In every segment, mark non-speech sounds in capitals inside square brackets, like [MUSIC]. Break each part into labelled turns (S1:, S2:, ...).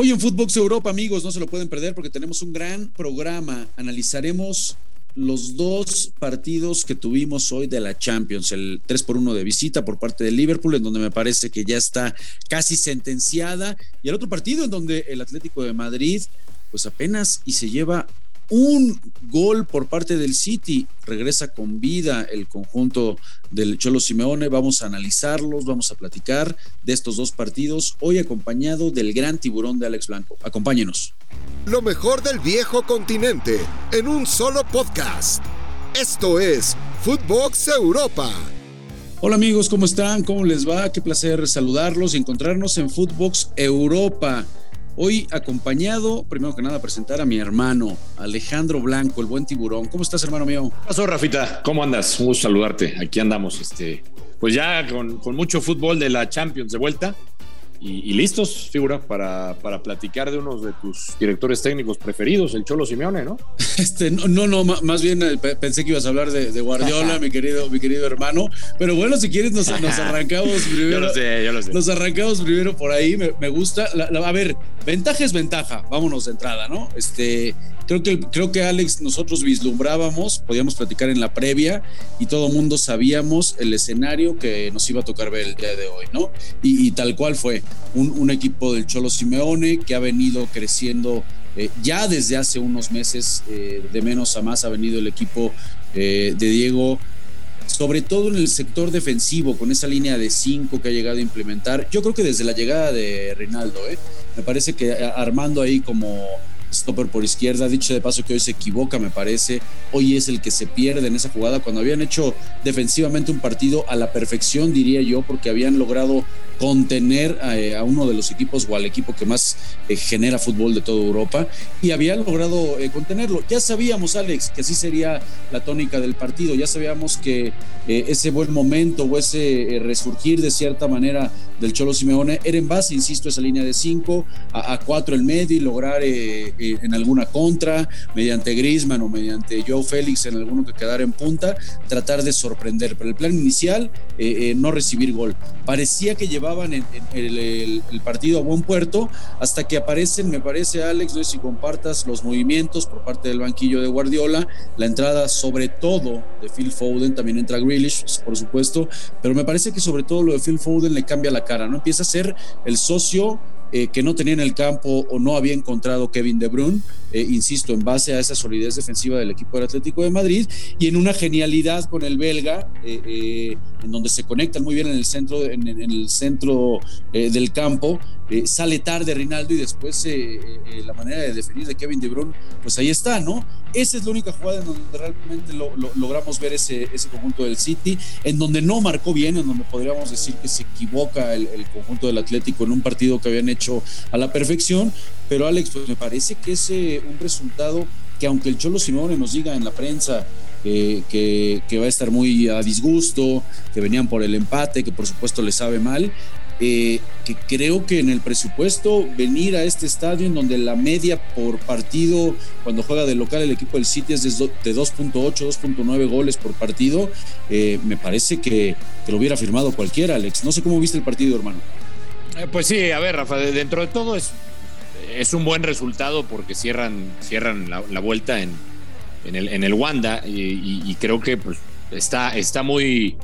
S1: Hoy en Footbox Europa, amigos, no se lo pueden perder porque tenemos un gran programa. Analizaremos los dos partidos que tuvimos hoy de la Champions, el 3 por 1 de visita por parte del Liverpool, en donde me parece que ya está casi sentenciada, y el otro partido en donde el Atlético de Madrid, pues apenas y se lleva un gol por parte del City. Regresa con vida el conjunto del Cholo Simeone. Vamos a analizarlos, vamos a platicar de estos dos partidos, hoy acompañado del gran tiburón de Alex Blanco. Acompáñenos.
S2: Lo mejor del viejo continente en un solo podcast. Esto es Footbox Europa.
S1: Hola amigos, ¿cómo están? ¿Cómo les va? Qué placer saludarlos y encontrarnos en Footbox Europa. Hoy acompañado, primero que nada, a presentar a mi hermano, Alejandro Blanco, el buen tiburón. ¿Cómo estás, hermano mío?
S3: ¿Qué pasó, Rafita? ¿Cómo andas? Un gusto saludarte. Aquí andamos, este, pues ya con, con mucho fútbol de la Champions de vuelta. Y, listos, figura, para, para, platicar de uno de tus directores técnicos preferidos, el Cholo Simeone, ¿no? [LAUGHS]
S1: Este, no, no, más bien eh, pensé que ibas a hablar de, Guardiola, mi querido, mi querido hermano. Pero bueno, si quieres, nos, arrancamos primero. [LAUGHS] yo
S3: lo sé, yo lo sé.
S1: Nos arrancamos primero por ahí, me, gusta. a ver, ventaja es ventaja, vámonos de entrada, ¿no? Este, creo que, creo que Alex, nosotros vislumbrábamos, podíamos platicar en la previa y todo mundo sabíamos el escenario que nos iba a tocar ver el día de hoy, ¿no? Y, tal cual fue un, equipo del Cholo Simeone que ha venido creciendo eh, ya desde hace unos meses, eh, de menos a más ha venido el equipo eh, de Diego sobre todo en el sector defensivo, con esa línea de cinco que ha llegado a implementar. Yo creo que desde la llegada de Reinaldo, me parece que armando ahí como stopper por izquierda. Dicho de paso que hoy se equivoca, me parece. Hoy es el que se pierde en esa jugada cuando habían hecho defensivamente un partido a la perfección, diría yo, porque habían logrado contener eh, a, uno de los equipos o al equipo que más eh, genera fútbol de toda Europa y habían logrado eh, contenerlo. Ya sabíamos, Alex, que así sería la tónica del partido. Ya sabíamos que ese buen momento o ese resurgir de cierta manera del Cholo Simeone era en base, insisto, esa línea de cinco a, cuatro el medio y lograr en alguna contra, mediante Grisman o mediante Joe Félix en alguno que quedara en punta, tratar de sorprender. Pero el plan inicial, no recibir gol. Parecía que llevaba en, el, partido a buen puerto hasta que aparecen, me parece Alex, no sé si compartas los movimientos por parte del banquillo de Guardiola, la entrada sobre todo de Phil Foden, también entra Grealish, por supuesto, pero me parece que sobre todo lo de Phil Foden le cambia la cara, ¿no? Empieza a ser el socio eh, que no tenía en el campo o no había encontrado Kevin De Bruyne, eh, insisto, en base a esa solidez defensiva del equipo del Atlético de Madrid y en una genialidad con el belga, eh, en donde se conectan muy bien en el centro, en, el centro del campo, sale tarde Rinaldo y después la manera de definir de Kevin De Bruyne, pues ahí está, ¿no? Esa es la única jugada en donde realmente logramos ver ese, conjunto del City, en donde no marcó bien, en donde podríamos decir que se equivoca el, el conjunto del Atlético en un partido que habían hecho a la perfección, pero Alex, pues me parece que es eh, un resultado que aunque el Cholo Simone nos diga en la prensa que, que, va a estar muy a disgusto, que venían por el empate, que por supuesto le sabe mal, eh, que creo que en el presupuesto venir a este estadio en donde la media por partido cuando juega de local el equipo del City es de 2.8, 2.9 goles por partido, eh, me parece que, que lo hubiera firmado cualquiera, Alex. No sé cómo viste el partido, hermano.
S3: Eh, pues sí, a ver, Rafa, dentro de todo es, es un buen resultado porque cierran, cierran la, vuelta en, en, el, en el Wanda y, creo que pues, está, está, muy,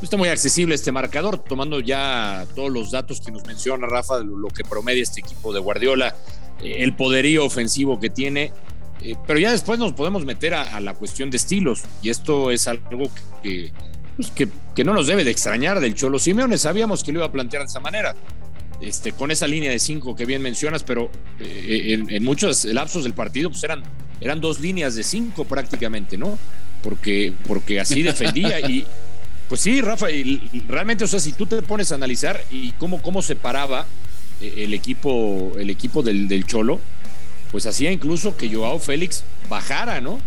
S3: está muy accesible este marcador, tomando ya todos los datos que nos menciona Rafa, lo, que promedia este equipo de Guardiola, eh, el poderío ofensivo que tiene. Eh, pero ya después nos podemos meter a, la cuestión de estilos y esto es algo que, pues, que, que, no nos debe de extrañar del Cholo Simeone. Sabíamos que lo iba a plantear de esa manera. Este, con esa línea de cinco que bien mencionas, pero eh, en, muchos lapsos del partido pues eran, eran dos líneas de cinco prácticamente, ¿no? Porque, porque así [LAUGHS] defendía y pues sí, Rafa, y realmente, o sea, si tú te pones a analizar y cómo, cómo se paraba eh, el equipo, el equipo del, del Cholo, pues hacía incluso que Joao Félix bajara, ¿no?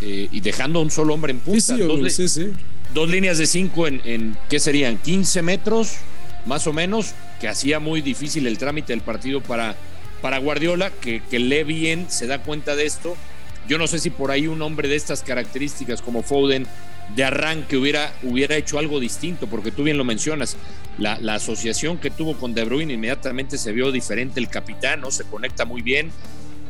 S3: Eh, y dejando un solo hombre en punta. dos, líneas de cinco en, en, ¿qué serían? 15 metros, más o menos, que hacía muy difícil el trámite del partido para, para Guardiola, que, que lee bien, se da cuenta de esto. Yo no sé si por ahí un hombre de estas características como Foden de arranque hubiera, hubiera hecho algo distinto, porque tú bien lo mencionas, la, asociación que tuvo con De Bruyne inmediatamente se vio diferente, el capitán, ¿no? Se conecta muy bien,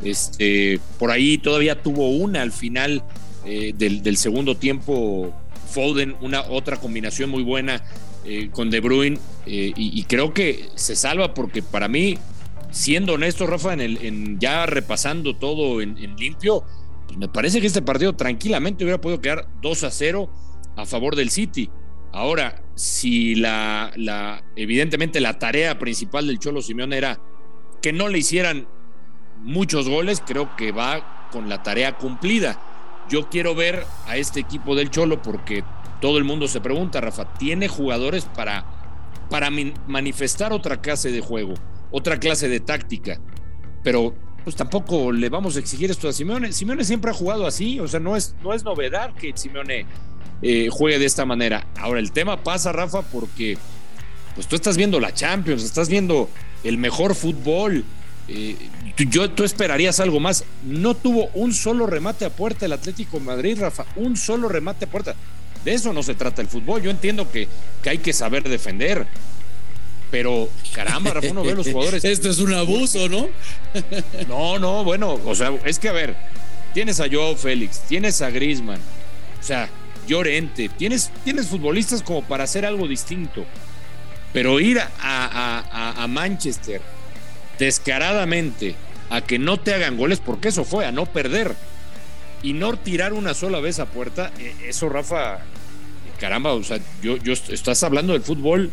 S3: este, por ahí todavía tuvo una al final eh, del, segundo tiempo, Foden, una otra combinación muy buena eh, con De Bruyne, eh, y, creo que se salva porque para mí, siendo honesto, Rafa, en, el, ya repasando todo en limpio, pues me parece que este partido tranquilamente hubiera podido quedar 2 a 0 a favor del City. Ahora, si la, la evidentemente la tarea principal del Cholo Simeone era que no le hicieran muchos goles, creo que va con la tarea cumplida. Yo quiero ver a este equipo del Cholo porque todo el mundo se pregunta, Rafa, ¿tiene jugadores para, para manifestar otra clase de juego, otra clase de táctica? Pero pues tampoco le vamos a exigir esto a Simeone. Simeone siempre ha jugado así, o sea, no es, no es novedad que Simeone eh, juegue de esta manera. Ahora, el tema pasa, Rafa, porque pues tú estás viendo la Champions, estás viendo el mejor fútbol. Eh, yo, tú esperarías algo más. No tuvo un solo remate a puerta el Atlético Madrid, Rafa, un solo remate a puerta. De eso no se trata el fútbol. Yo entiendo que, que hay que saber defender, pero caramba, Rafa, uno ve los [LAUGHS] jugadores.
S1: Esto es un abuso, ¿no? [LAUGHS]
S3: no, no, bueno, o sea, es que a ver, tienes a Joao Félix, tienes a Grisman, o sea, Llorente, tienes, tienes futbolistas como para hacer algo distinto. Pero ir a, a Manchester descaradamente a que no te hagan goles, porque eso fue, a no perder. Y no tirar una sola vez a puerta, e, eso, Rafa, caramba, o sea, yo, estás hablando del fútbol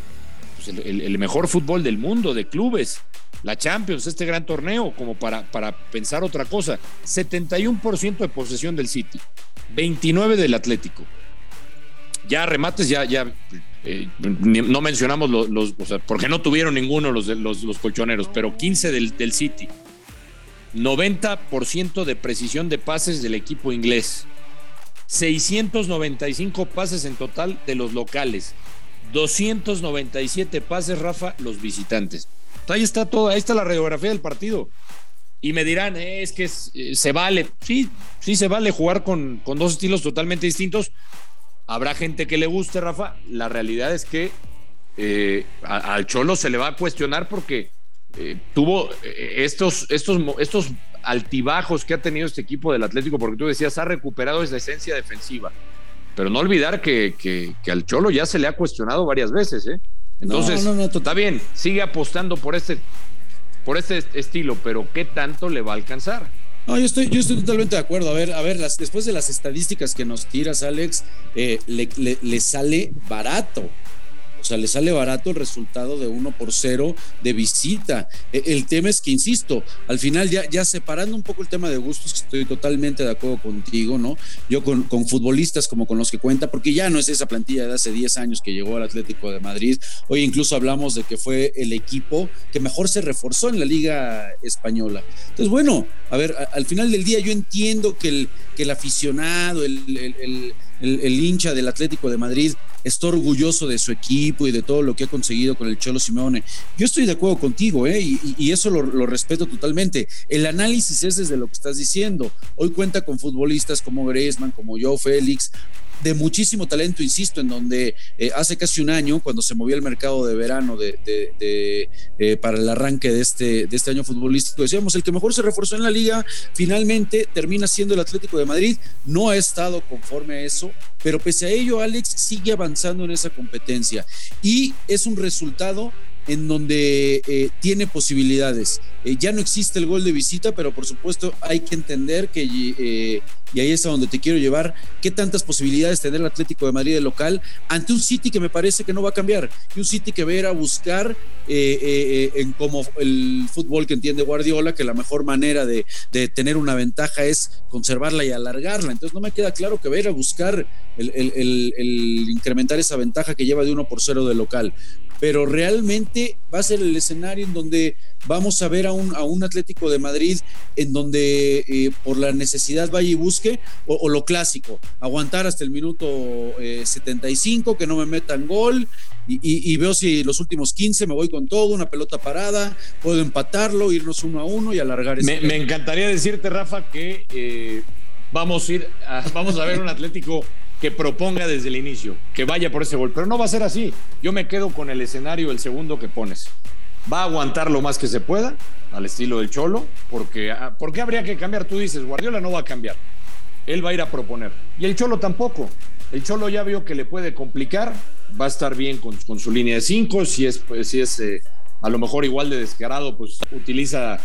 S3: pues, el, mejor fútbol del mundo, de clubes, la Champions, este gran torneo, como para, para pensar otra cosa. 71% de posesión del City, 29% del Atlético. Ya remates, ya, ya eh, no mencionamos los, porque no tuvieron ninguno los, los, colchoneros, pero 15 del, del City. 90% de precisión de pases del equipo inglés. 695 pases en total de los locales. 297 pases, Rafa, los visitantes. Ahí está todo, ahí está la radiografía del partido. Y me dirán, eh, es que eh, se vale. Sí, sí se vale jugar con, con, dos estilos totalmente distintos. Habrá gente que le guste, Rafa. La realidad es que eh, al Cholo se le va a cuestionar porque tuvo estos, estos, estos altibajos que ha tenido este equipo del Atlético, porque tú decías, ha recuperado esa esencia defensiva. Pero no olvidar que, que, al Cholo ya se le ha cuestionado varias veces, ¿eh? Entonces, no, no, está bien, sigue apostando por este, por este estilo, pero ¿qué tanto le va a alcanzar?
S1: No, yo estoy, yo estoy totalmente de acuerdo. A ver, a ver, después de las estadísticas que nos tiras, Alex, eh, le, sale barato. Sea, le sale barato el resultado de 1 por 0 de visita. E, el tema es que, insisto, al final ya, ya separando un poco el tema de gustos, estoy totalmente de acuerdo contigo, ¿no? Yo con, con, futbolistas como con los que cuenta, porque ya no es esa plantilla de hace 10 años que llegó al Atlético de Madrid. Hoy incluso hablamos de que fue el equipo que mejor se reforzó en la Liga Española. Entonces, bueno, a ver, al final del día yo entiendo que el, que el aficionado, el hincha del Atlético de Madrid está orgulloso de su equipo y de todo lo que ha conseguido con el Cholo Simeone. Yo estoy de acuerdo contigo, ¿eh? y, eso lo, respeto totalmente. El análisis es desde lo que estás diciendo. Hoy cuenta con futbolistas como Griezmann, como Joe Félix, de muchísimo talento, insisto, en donde eh, hace casi un año, cuando se movió el mercado de verano de, eh, para el arranque de este, de este año futbolístico, decíamos, el que mejor se reforzó en la liga, finalmente termina siendo el Atlético de Madrid, no ha estado conforme a eso, pero pese a ello, Alex sigue avanzando en esa competencia. Y es un resultado en donde eh, tiene posibilidades. Eh, ya no existe el gol de visita, pero por supuesto hay que entender que, eh, y ahí es a donde te quiero llevar, qué tantas posibilidades tener el Atlético de Madrid de local ante un City que me parece que no va a cambiar, y un City que va a ir a buscar en como el fútbol que entiende Guardiola, que la mejor manera de, tener una ventaja es conservarla y alargarla. Entonces no me queda claro que va a ir a buscar el, el incrementar esa ventaja que lleva de uno por cero de local pero realmente va a ser el escenario en donde vamos a ver a un, a un Atlético de Madrid en donde eh, por la necesidad vaya y busque, o, lo clásico, aguantar hasta el minuto 75, eh, que no me metan gol, y, veo si los últimos 15 me voy con todo, una pelota parada, puedo empatarlo, irnos uno a uno y alargar
S3: ese. Me, encantaría decirte, Rafa, que eh, vamos, a ir vamos a ver un Atlético que proponga desde el inicio, que vaya por ese gol. Pero no va a ser así. Yo me quedo con el escenario, el segundo que pones. Va a aguantar lo más que se pueda, al estilo del Cholo, porque ah, ¿por qué habría que cambiar? Tú dices, Guardiola no va a cambiar. Él va a ir a proponer. Y el Cholo tampoco. El Cholo ya vio que le puede complicar, va a estar bien con, su línea de cinco, si es, pues, si es eh, a lo mejor igual de descarado, pues utiliza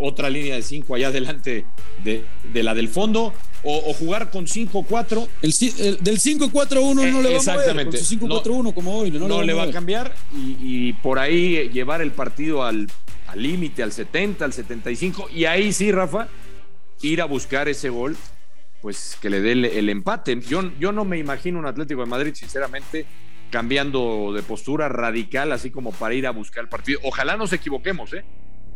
S3: otra línea de cinco allá adelante de, la del fondo, o, jugar con 5-4.
S1: El, del 5-4-1 no le va
S3: Exactamente.
S1: a mover, 5-4-1 como hoy.
S3: No, le, va, a cambiar y, por ahí llevar el partido al límite, al, al 70, al 75, y ahí sí, Rafa, ir a buscar ese gol pues que le dé el, empate. Yo, yo no me imagino un Atlético de Madrid, sinceramente, cambiando de postura radical, así como para ir a buscar el partido. Ojalá nos equivoquemos, ¿eh?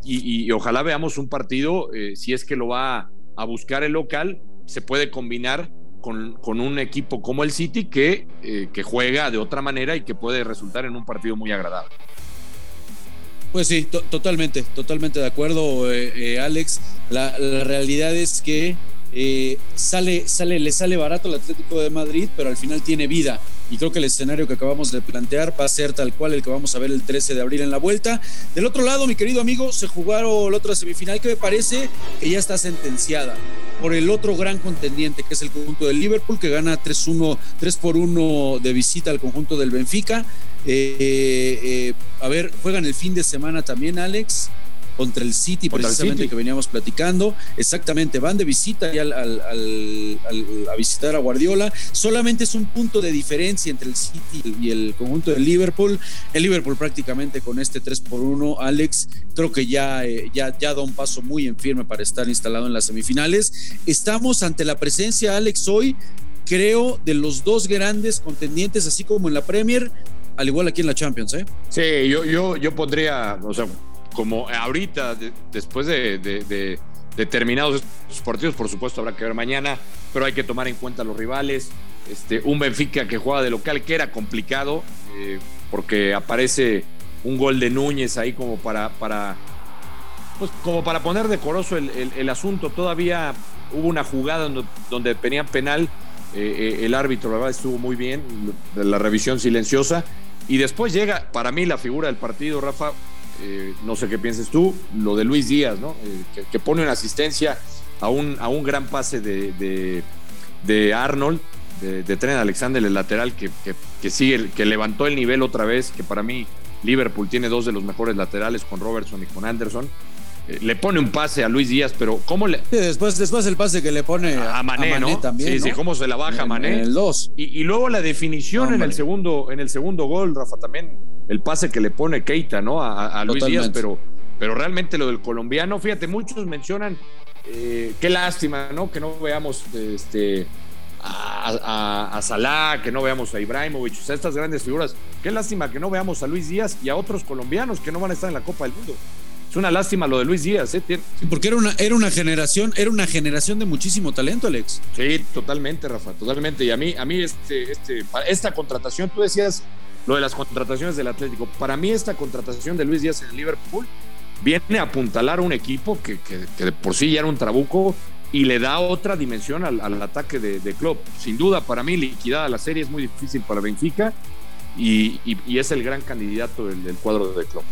S3: Y, ojalá veamos un partido, eh, si es que lo va a buscar el local, se puede combinar con, con un equipo como el City que, eh, que juega de otra manera y que puede resultar en un partido muy agradable.
S1: Pues sí, totalmente, totalmente de acuerdo, eh, Alex. La, realidad es que sale, sale, le sale barato al Atlético de Madrid, pero al final tiene vida. Y creo que el escenario que acabamos de plantear va a ser tal cual el que vamos a ver el 13 de abril en la vuelta. Del otro lado, mi querido amigo, se jugaron la otra semifinal que me parece que ya está sentenciada por el otro gran contendiente, que es el conjunto del Liverpool, que gana 3-1, 3 por 1 de visita al conjunto del Benfica. Eh, eh, a ver, juegan el fin de semana también, Alex contra el City, precisamente que veníamos platicando. Exactamente, van de visita y al, a visitar a Guardiola. Solamente es un punto de diferencia entre el City y el conjunto de Liverpool. El Liverpool prácticamente con este 3 por 1, Alex, creo que ya, eh, ya, ya da un paso muy en firme para estar instalado en las semifinales. Estamos ante la presencia, Alex, hoy creo, de los dos grandes contendientes, así como en la Premier, al igual aquí en la Champions, ¿eh?
S3: Sí, yo, yo, yo pondría, o sea, como ahorita, después de, de, terminados estos partidos, por supuesto habrá que ver mañana, pero hay que tomar en cuenta los rivales. Este, un Benfica que juega de local, que era complicado, eh, porque aparece un gol de Núñez ahí como para, para, pues como para poner decoroso el, el, asunto. Todavía hubo una jugada donde, donde penal, eh, eh, el árbitro, la verdad, estuvo muy bien, la revisión silenciosa. Y después llega, para mí, la figura del partido, Rafa, eh, no sé qué pienses tú, lo de Luis Díaz, ¿no? Eh, que, pone una asistencia a un, a un gran pase de, de, Arnold, de, de, Tren Alexander, el lateral, que, que, sigue, que levantó el nivel otra vez, que para mí Liverpool tiene dos de los mejores laterales con Robertson y con Anderson. Eh, le pone un pase a Luis Díaz, pero ¿cómo le.?
S1: después, después el pase que le pone a, Mané, ¿no? También,
S3: sí, sí, cómo se la baja a Mané.
S1: el 2.
S3: Y, luego la definición en el, segundo, en el segundo gol, Rafa, también el pase que le pone Keita, ¿no? A, Luis Díaz, pero, pero realmente lo del colombiano, fíjate, muchos mencionan eh, qué lástima, ¿no? Que no veamos este, a, a, Salah, que no veamos a Ibrahimovic, o sea, estas grandes figuras. Qué lástima que no veamos a Luis Díaz y a otros colombianos que no van a estar en la Copa del Mundo. Es una lástima lo de Luis Díaz, ¿eh?
S1: porque era una, era una generación, era una generación de muchísimo talento, Alex.
S3: Sí, totalmente, Rafa, totalmente. Y a mí, a mí este, este, esta contratación, tú decías lo de las contrataciones del Atlético. Para mí esta contratación de Luis Díaz en el Liverpool viene a apuntalar un equipo que, que, por sí ya era un trabuco y le da otra dimensión al, ataque de, de Klopp. Sin duda, para mí liquidada la serie es muy difícil para Benfica y, es el gran candidato del, cuadro de club.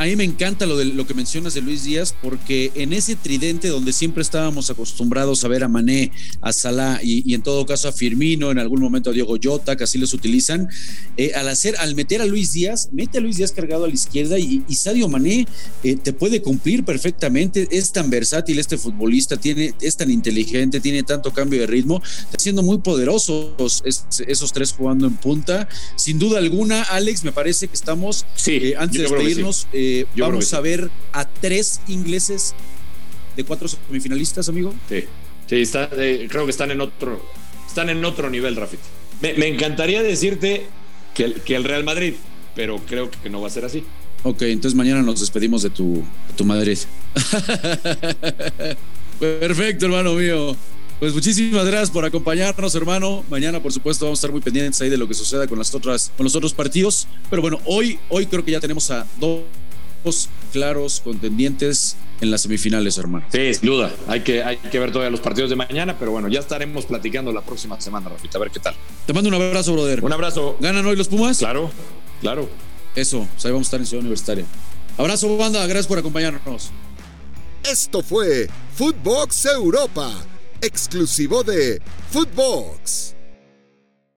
S1: A, mí me encanta lo, de, lo que mencionas de Luis Díaz, porque en ese tridente donde siempre estábamos acostumbrados a ver a Mané, a Salah y, en todo caso a Firmino, en algún momento a Diego Jota, que así los utilizan, eh, al hacer, al meter a Luis Díaz, mete a Luis Díaz cargado a la izquierda y, Sadio Mané eh, te puede cumplir perfectamente, es tan versátil este futbolista, tiene, es tan inteligente, tiene tanto cambio de ritmo, está siendo muy poderosos esos tres jugando en punta, sin duda alguna, Alex, me parece que estamos,
S3: sí,
S1: eh, antes de despedirnos, eh, vamos a ver a tres ingleses de cuatro semifinalistas, amigo.
S3: Sí, sí está, eh, creo que están en otro, están en otro nivel, Rafit. Me, encantaría decirte que el, que el Real Madrid, pero creo que no va a ser así.
S1: Ok, entonces mañana nos despedimos de tu, de tu Madrid. [LAUGHS] Perfecto, hermano mío. Pues muchísimas gracias por acompañarnos, hermano. Mañana, por supuesto, vamos a estar muy pendientes ahí de lo que suceda con las otras, con los otros partidos. Pero bueno, hoy, hoy creo que ya tenemos a dos claros contendientes en las semifinales, hermano.
S3: Sí, sin duda. Hay que, hay que ver todavía los partidos de mañana, pero bueno, ya estaremos platicando la próxima semana, Rafita, a ver qué tal.
S1: Te mando un abrazo, brother.
S3: Un abrazo.
S1: ¿Ganan hoy los Pumas?
S3: Claro, claro.
S1: Eso, pues ahí vamos a estar en Ciudad Universitaria. Abrazo, banda, gracias por acompañarnos.
S2: Esto fue Footbox Europa, exclusivo de Footbox.